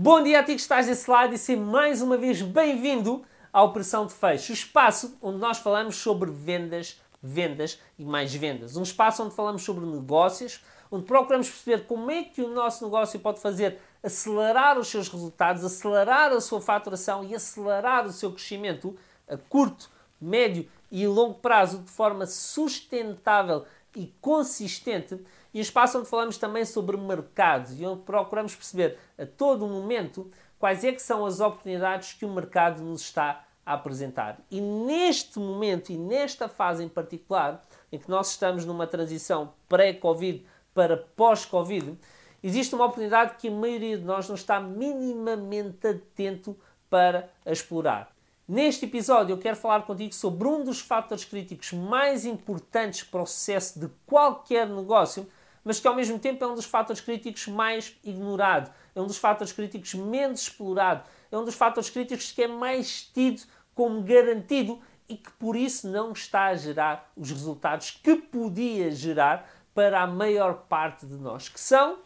Bom dia a ti que estás desse lado e seja mais uma vez bem-vindo à Operação de Fecho, o espaço onde nós falamos sobre vendas, vendas e mais vendas. Um espaço onde falamos sobre negócios, onde procuramos perceber como é que o nosso negócio pode fazer acelerar os seus resultados, acelerar a sua faturação e acelerar o seu crescimento a curto, médio e longo prazo de forma sustentável e consistente e espaço onde falamos também sobre mercados e onde procuramos perceber a todo momento quais é que são as oportunidades que o mercado nos está a apresentar. E neste momento e nesta fase em particular, em que nós estamos numa transição pré-Covid para pós-Covid, existe uma oportunidade que a maioria de nós não está minimamente atento para explorar. Neste episódio eu quero falar contigo sobre um dos fatores críticos mais importantes para o sucesso de qualquer negócio, mas que ao mesmo tempo é um dos fatores críticos mais ignorado, é um dos fatores críticos menos explorado, é um dos fatores críticos que é mais tido como garantido e que por isso não está a gerar os resultados que podia gerar para a maior parte de nós, que são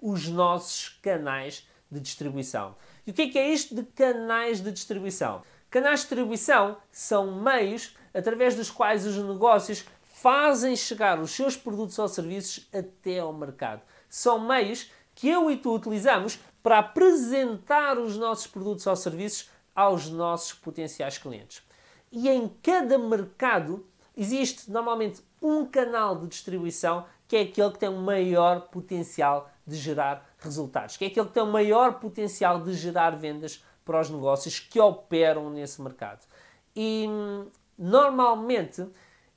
os nossos canais de distribuição. E o que é, que é isto de canais de distribuição? Canais de distribuição são meios através dos quais os negócios fazem chegar os seus produtos ou serviços até ao mercado. São meios que eu e tu utilizamos para apresentar os nossos produtos ou serviços aos nossos potenciais clientes. E em cada mercado existe normalmente um canal de distribuição que é aquele que tem o maior potencial de gerar resultados, que é aquele que tem o maior potencial de gerar vendas para os negócios que operam nesse mercado. E normalmente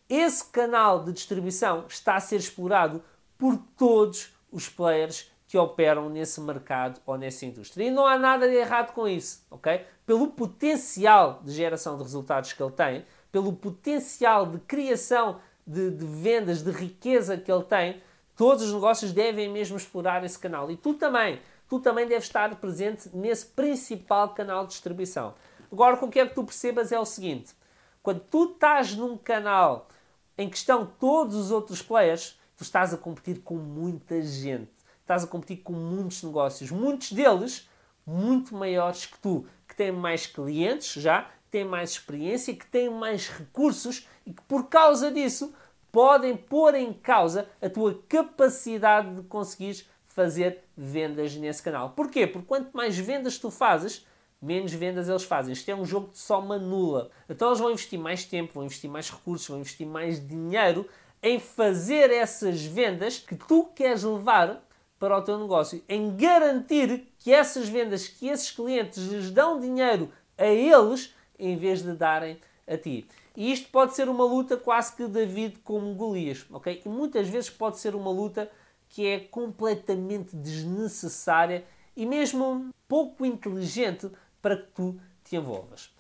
esse canal de distribuição está a ser explorado por todos os players que operam nesse mercado ou nessa indústria. E não há nada de errado com isso, ok? Pelo potencial de geração de resultados que ele tem, pelo potencial de criação de, de vendas, de riqueza que ele tem, todos os negócios devem mesmo explorar esse canal. E tu também, tu também deves estar presente nesse principal canal de distribuição. Agora, o que quero que tu percebas é o seguinte: quando tu estás num canal em que estão todos os outros players, tu estás a competir com muita gente. Estás a competir com muitos negócios, muitos deles muito maiores que tu, que têm mais clientes já, têm mais experiência, que têm mais recursos e que por causa disso podem pôr em causa a tua capacidade de conseguir fazer vendas nesse canal. Porquê? Porque quanto mais vendas tu fazes, menos vendas eles fazem. Isto é um jogo de soma nula. Então eles vão investir mais tempo, vão investir mais recursos, vão investir mais dinheiro em fazer essas vendas que tu queres levar para o teu negócio, em garantir que essas vendas, que esses clientes lhes dão dinheiro a eles em vez de darem a ti. E isto pode ser uma luta quase que David como Golias, ok? E muitas vezes pode ser uma luta que é completamente desnecessária e mesmo pouco inteligente para que tu te envolvas.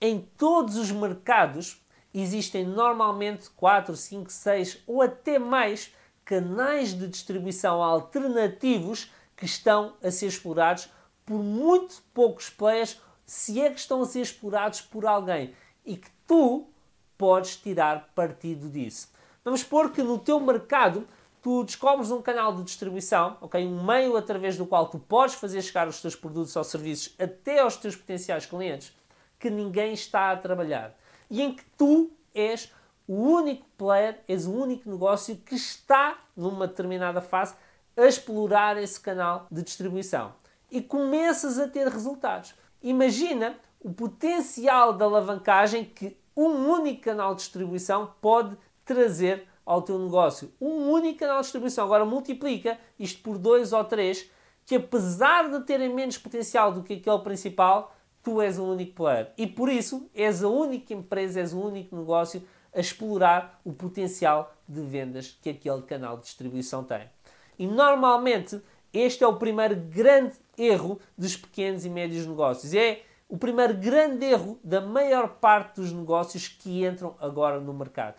Em todos os mercados existem normalmente 4, 5, 6 ou até mais canais de distribuição alternativos que estão a ser explorados por muito poucos players, se é que estão a ser explorados por alguém e que tu podes tirar partido disso. Vamos supor que no teu mercado tu descobres um canal de distribuição, okay? um meio através do qual tu podes fazer chegar os teus produtos ou serviços até aos teus potenciais clientes que ninguém está a trabalhar e em que tu és o único player, és o único negócio que está numa determinada fase a explorar esse canal de distribuição e começas a ter resultados. Imagina o potencial de alavancagem que um único canal de distribuição pode trazer ao teu negócio. Um único canal de distribuição. Agora multiplica isto por dois ou três, que apesar de terem menos potencial do que aquele principal, tu és o único player. E por isso és a única empresa, és o único negócio a explorar o potencial de vendas que aquele canal de distribuição tem. E normalmente este é o primeiro grande erro dos pequenos e médios negócios. É o primeiro grande erro da maior parte dos negócios que entram agora no mercado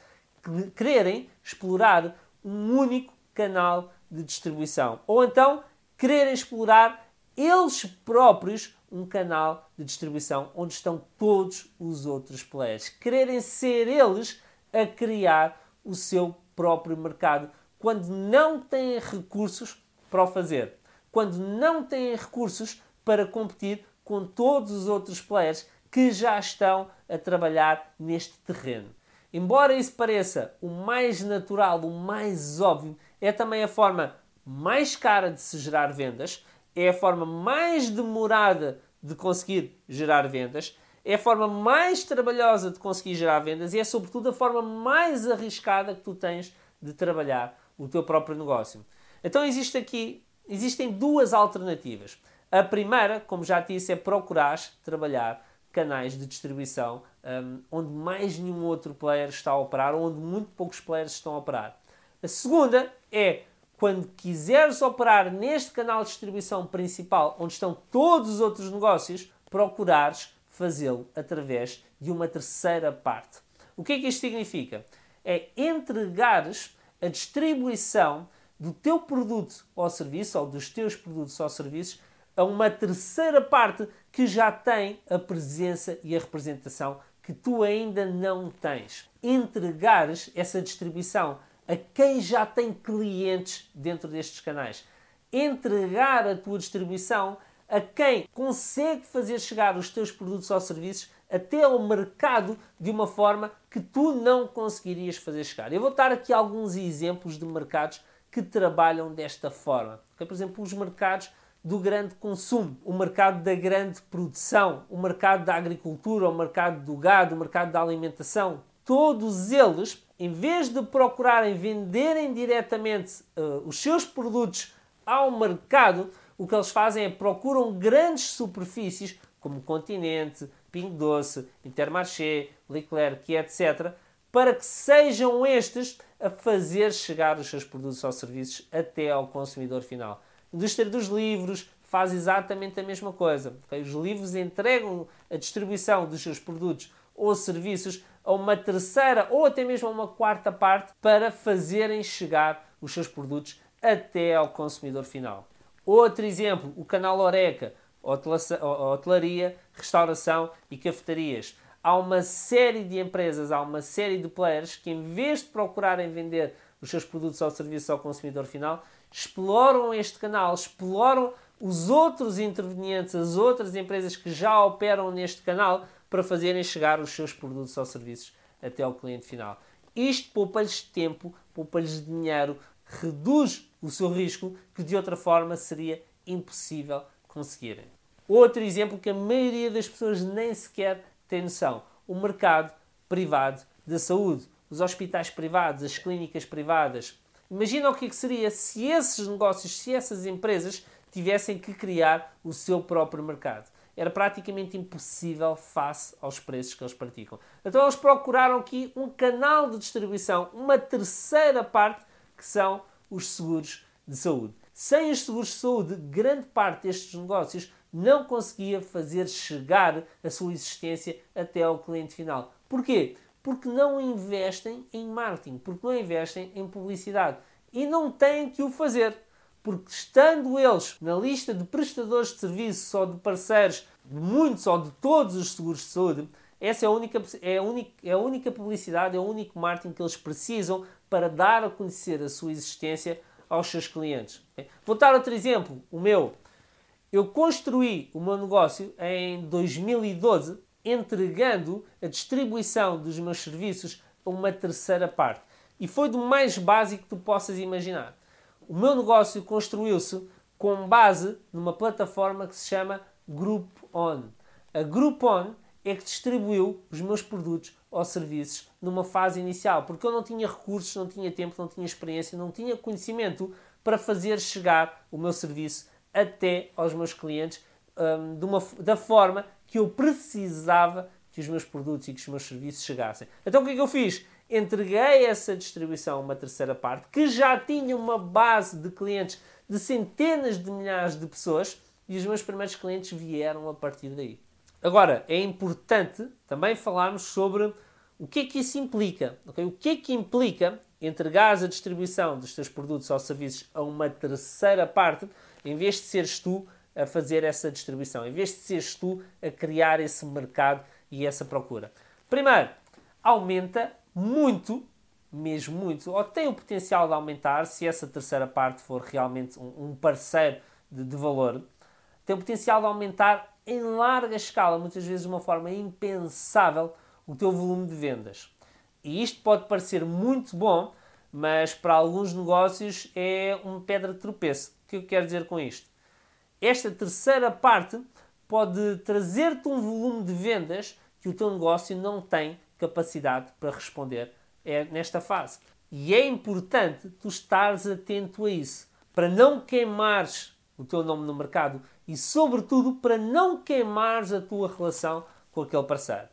quererem explorar um único canal de distribuição. Ou então quererem explorar eles próprios um canal de distribuição onde estão todos os outros players. Quererem ser eles a criar o seu próprio mercado quando não têm recursos para o fazer. Quando não têm recursos para competir com todos os outros players que já estão a trabalhar neste terreno. Embora isso pareça o mais natural, o mais óbvio, é também a forma mais cara de se gerar vendas, é a forma mais demorada de conseguir gerar vendas, é a forma mais trabalhosa de conseguir gerar vendas e é, sobretudo, a forma mais arriscada que tu tens de trabalhar o teu próprio negócio. Então, existe aqui, existem duas alternativas. A primeira, como já disse, é procurar trabalhar canais de distribuição um, onde mais nenhum outro player está a operar, onde muito poucos players estão a operar. A segunda é quando quiseres operar neste canal de distribuição principal, onde estão todos os outros negócios, procurares fazê-lo através de uma terceira parte. O que é que isto significa? É entregares a distribuição do teu produto ou serviço, ou dos teus produtos ou serviços, a uma terceira parte que já tem a presença e a representação que tu ainda não tens. Entregares essa distribuição a quem já tem clientes dentro destes canais. Entregar a tua distribuição a quem consegue fazer chegar os teus produtos ou serviços até ao mercado de uma forma que tu não conseguirias fazer chegar. Eu vou dar aqui alguns exemplos de mercados que trabalham desta forma. Por exemplo, os mercados do grande consumo, o mercado da grande produção, o mercado da agricultura, o mercado do gado, o mercado da alimentação, todos eles, em vez de procurarem venderem diretamente uh, os seus produtos ao mercado, o que eles fazem é procuram grandes superfícies como Continente, Pingo Doce, Intermarché, Leclerc, etc., para que sejam estes a fazer chegar os seus produtos ou serviços até ao consumidor final. Indústria dos livros faz exatamente a mesma coisa. Os livros entregam a distribuição dos seus produtos ou serviços a uma terceira ou até mesmo a uma quarta parte para fazerem chegar os seus produtos até ao consumidor final. Outro exemplo, o canal Oreca, hotelaria, restauração e cafetarias. Há uma série de empresas, há uma série de players que, em vez de procurarem vender os seus produtos ou serviços ao consumidor final, exploram este canal, exploram os outros intervenientes, as outras empresas que já operam neste canal para fazerem chegar os seus produtos ou serviços até ao cliente final. Isto poupa-lhes tempo, poupa-lhes dinheiro, reduz o seu risco que de outra forma seria impossível conseguirem. Outro exemplo que a maioria das pessoas nem sequer tem noção: o mercado privado da saúde, os hospitais privados, as clínicas privadas. Imagina o que, é que seria se esses negócios, se essas empresas tivessem que criar o seu próprio mercado. Era praticamente impossível face aos preços que eles praticam. Então eles procuraram aqui um canal de distribuição, uma terceira parte, que são os seguros de saúde. Sem os seguros de saúde, grande parte destes negócios não conseguia fazer chegar a sua existência até ao cliente final. Porquê? Porque não investem em marketing, porque não investem em publicidade. E não têm que o fazer. Porque estando eles na lista de prestadores de serviços ou de parceiros de muitos ou de todos os seguros de saúde, essa é a única, é a única, é a única publicidade, é o único marketing que eles precisam para dar a conhecer a sua existência aos seus clientes. Vou dar outro exemplo, o meu. Eu construí o meu negócio em 2012 entregando a distribuição dos meus serviços a uma terceira parte. E foi do mais básico que tu possas imaginar. O meu negócio construiu-se com base numa plataforma que se chama Groupon. A Groupon é que distribuiu os meus produtos ou serviços numa fase inicial, porque eu não tinha recursos, não tinha tempo, não tinha experiência, não tinha conhecimento para fazer chegar o meu serviço até aos meus clientes um, de uma, da forma que eu precisava que os meus produtos e que os meus serviços chegassem. Então o que é que eu fiz? Entreguei essa distribuição a uma terceira parte que já tinha uma base de clientes de centenas de milhares de pessoas e os meus primeiros clientes vieram a partir daí. Agora, é importante também falarmos sobre o que é que isso implica. Okay? O que é que implica entregar a distribuição dos teus produtos ou serviços a uma terceira parte, em vez de seres tu a fazer essa distribuição, em vez de seres tu a criar esse mercado e essa procura. Primeiro, aumenta muito, mesmo muito, ou tem o potencial de aumentar se essa terceira parte for realmente um, parceiro de, de valor tem o potencial de aumentar em larga escala, muitas vezes de uma forma impensável, o teu volume de vendas. E isto pode parecer muito bom, mas para alguns negócios é uma pedra de tropeço. O que eu quero dizer com isto? Esta terceira parte pode trazer-te um volume de vendas que o teu negócio não tem capacidade para responder é nesta fase. E é importante tu estares atento a isso, para não queimares o teu nome no mercado e, sobretudo, para não queimares a tua relação com aquele parceiro.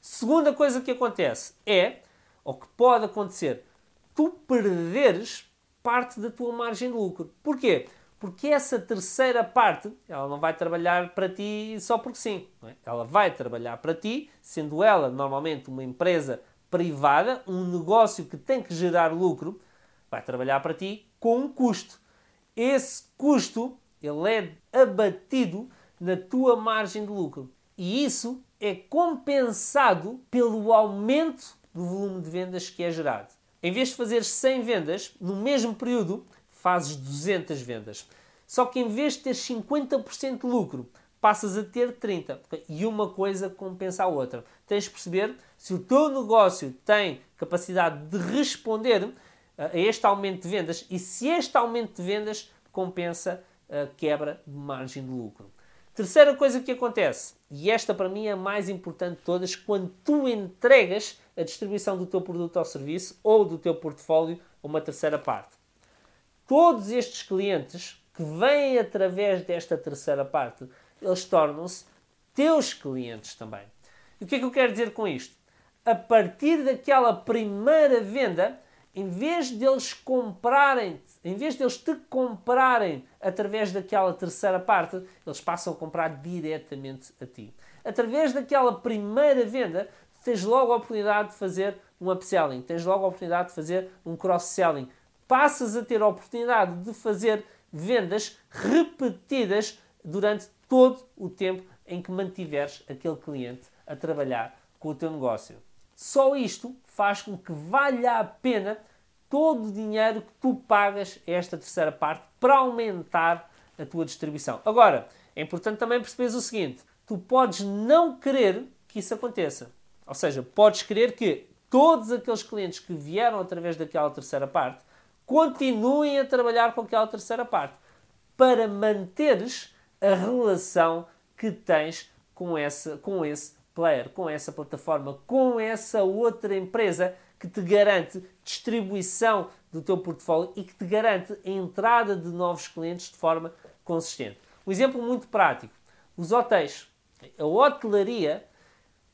Segunda coisa que acontece é, ou que pode acontecer, tu perderes parte da tua margem de lucro. Porquê? Porque essa terceira parte, ela não vai trabalhar para ti só porque sim. É? Ela vai trabalhar para ti, sendo ela normalmente uma empresa privada, um negócio que tem que gerar lucro, vai trabalhar para ti com um custo. Esse custo, ele é abatido na tua margem de lucro. E isso é compensado pelo aumento do volume de vendas que é gerado. Em vez de fazer 100 vendas, no mesmo período, fazes 200 vendas. Só que em vez de ter 50% de lucro, passas a ter 30%. E uma coisa compensa a outra. Tens de perceber se o teu negócio tem capacidade de responder eh, a este aumento de vendas e se este aumento de vendas compensa a quebra de margem de lucro. Terceira coisa que acontece, e esta para mim é a mais importante de todas, quando tu entregas a distribuição do teu produto ou serviço ou do teu portfólio a uma terceira parte todos estes clientes que vêm através desta terceira parte, eles tornam-se teus clientes também. E o que é que eu quero dizer com isto? A partir daquela primeira venda, em vez deles comprarem, em vez deles te comprarem através daquela terceira parte, eles passam a comprar diretamente a ti. Através daquela primeira venda, tens logo a oportunidade de fazer um upselling, tens logo a oportunidade de fazer um cross-selling, passas a ter a oportunidade de fazer vendas repetidas durante todo o tempo em que mantiveres aquele cliente a trabalhar com o teu negócio. Só isto faz com que valha a pena todo o dinheiro que tu pagas a esta terceira parte para aumentar a tua distribuição. Agora, é importante também perceberes o seguinte: tu podes não querer que isso aconteça. Ou seja, podes querer que todos aqueles clientes que vieram através daquela terceira parte continuem a trabalhar com aquela terceira parte para manteres a relação que tens com, essa, com esse player, com essa plataforma, com essa outra empresa que te garante distribuição do teu portfólio e que te garante a entrada de novos clientes de forma consistente. Um exemplo muito prático: os hotéis. A hotelaria,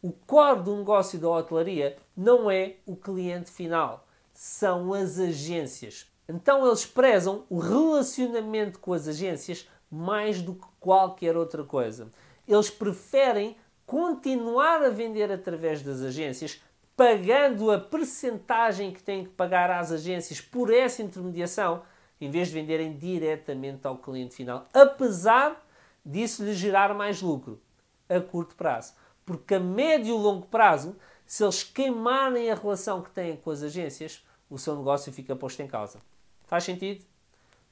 o core do negócio da hotelaria não é o cliente final são as agências. Então eles prezam o relacionamento com as agências mais do que qualquer outra coisa. Eles preferem continuar a vender através das agências, pagando a percentagem que têm que pagar às agências por essa intermediação, em vez de venderem diretamente ao cliente final, apesar disso lhe gerar mais lucro a curto prazo. Porque a médio e longo prazo, se eles queimarem a relação que têm com as agências, o seu negócio fica posto em causa. Faz sentido?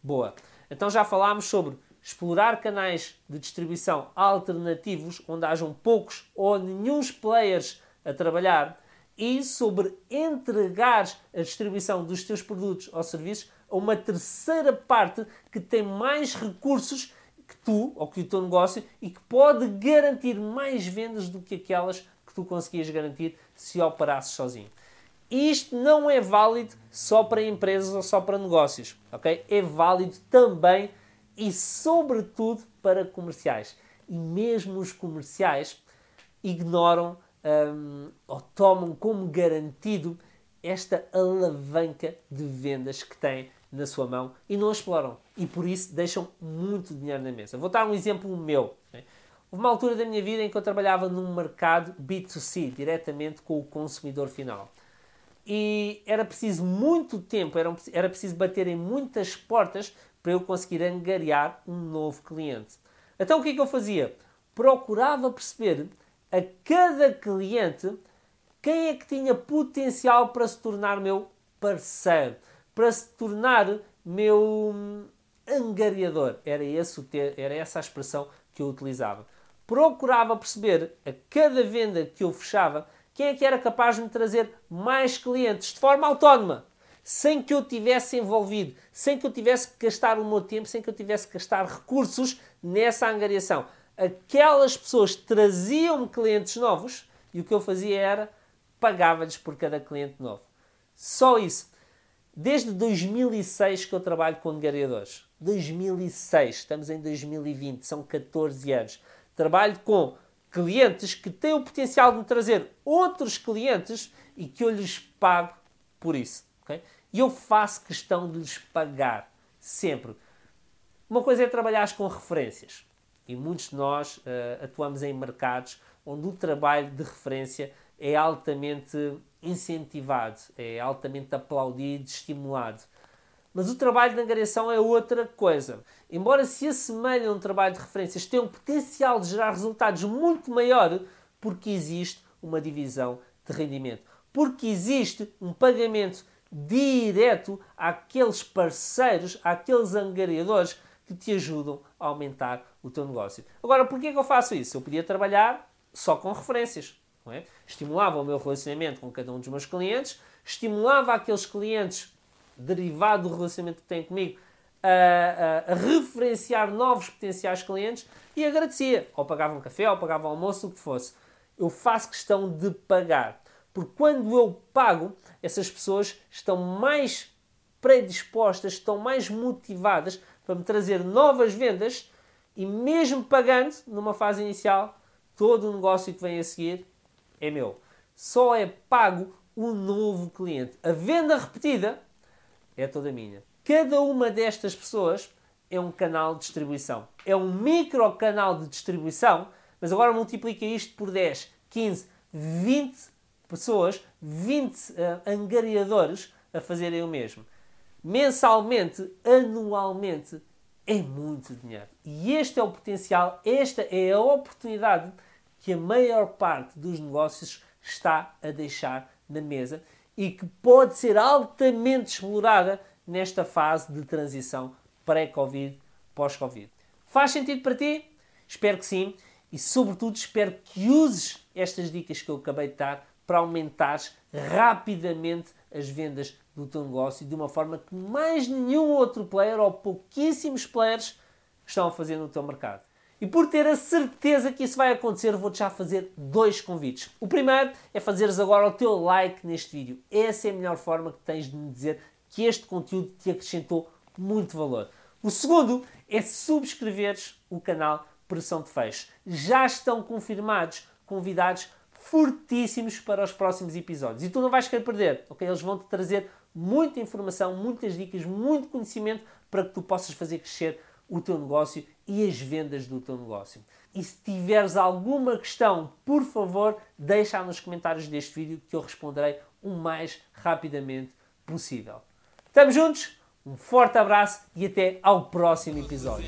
Boa. Então já falámos sobre explorar canais de distribuição alternativos onde hajam poucos ou nenhum players a trabalhar e sobre entregar a distribuição dos teus produtos ou serviços a uma terceira parte que tem mais recursos que tu ou que o teu negócio e que pode garantir mais vendas do que aquelas que tu conseguias garantir se operasses sozinho. Isto não é válido só para empresas ou só para negócios, ok? É válido também e sobretudo para comerciais. E mesmo os comerciais ignoram um, ou tomam como garantido esta alavanca de vendas que têm na sua mão e não a exploram. E por isso deixam muito dinheiro na mesa. Vou dar um exemplo meu. Houve uma altura da minha vida em que eu trabalhava num mercado B2C, diretamente com o consumidor final e era preciso muito tempo, era, era preciso bater em muitas portas para eu conseguir angariar um novo cliente. Então o que é que eu fazia? Procurava perceber a cada cliente quem é que tinha potencial para se tornar meu parceiro, para se tornar meu angariador. Era, esse, era essa a expressão que eu utilizava. Procurava perceber a cada venda que eu fechava quem é que era capaz de me trazer mais clientes de forma autónoma, sem que eu tivesse envolvido, sem que eu tivesse que gastar o meu tempo, sem que eu tivesse que gastar recursos nessa angariação. Aquelas pessoas traziam-me clientes novos e o que eu fazia era pagava-lhes por cada cliente novo. Só isso. Desde 2006 que eu trabalho com angariadores. 2006, estamos em 2020, são 14 anos. Trabalho com clientes que têm o potencial de trazer outros clientes e que eu lhes pago por isso. Okay? E eu faço questão de lhes pagar sempre. Uma coisa é trabalhar com referências. E muitos de nós uh, atuamos em mercados onde o trabalho de referência é altamente incentivado, é altamente aplaudido, estimulado. Mas o trabalho de angariação é outra coisa. Embora se assemelhe a um trabalho de referências, tem um potencial de gerar resultados muito maior porque existe uma divisão de rendimento. Porque existe um pagamento direto àqueles parceiros, àqueles angariadores que te ajudam a aumentar o teu negócio. Agora, porquê que eu faço isso? Eu podia trabalhar só com referências. É? Estimulava o meu relacionamento com cada um dos meus clientes, estimulava aqueles clientes derivado do relacionamento que têm comigo, a, a, a, referenciar novos potenciais clientes e agradecia. Ou pagava um café, ou pagava um almoço, o que fosse. Eu faço questão de pagar. Porque quando eu pago, essas pessoas estão mais predispostas, estão mais motivadas para me trazer novas vendas e mesmo pagando numa fase inicial, todo o negócio que vem a seguir é meu. Só é pago o novo cliente. A venda repetida é toda minha. Cada uma destas pessoas é um canal de distribuição. É um micro canal de distribuição, mas agora multiplica isto por 10, 15, 20 pessoas, 20 uh, eh, angariadores a fazerem o mesmo. Mensalmente, anualmente, é muito dinheiro. E este é o potencial, esta é a oportunidade que a maior parte dos negócios está a deixar na mesa e que pode ser altamente explorada nesta fase de transição pré-Covid, pós-Covid. Faz sentido para ti? Espero que sim e, sobretudo, espero que uses estas dicas que eu acabei de dar para aumentares rapidamente as vendas do teu negócio de uma forma que mais nenhum outro player ou pouquíssimos players estão a fazer no teu mercado. E por ter a certeza que isso vai acontecer, vou-te já fazer dois convites. O primeiro é fazeres agora o teu like neste vídeo. Essa é a melhor forma que tens de me dizer que este conteúdo te acrescentou muito valor. O segundo é subscreveres o canal Pressão de Fecho. Já estão confirmados convidados fortíssimos para os próximos episódios. E tu não vais querer perder, ok? Eles vão-te trazer muita informação, muitas dicas, muito conhecimento para que tu possas fazer crescer o teu negócio e as vendas do teu negócio. E se tiveres alguma questão, por favor, deixa nos comentários deste vídeo que eu responderei o mais rapidamente possível. Estamos juntos? Um forte abraço e até ao próximo episódio.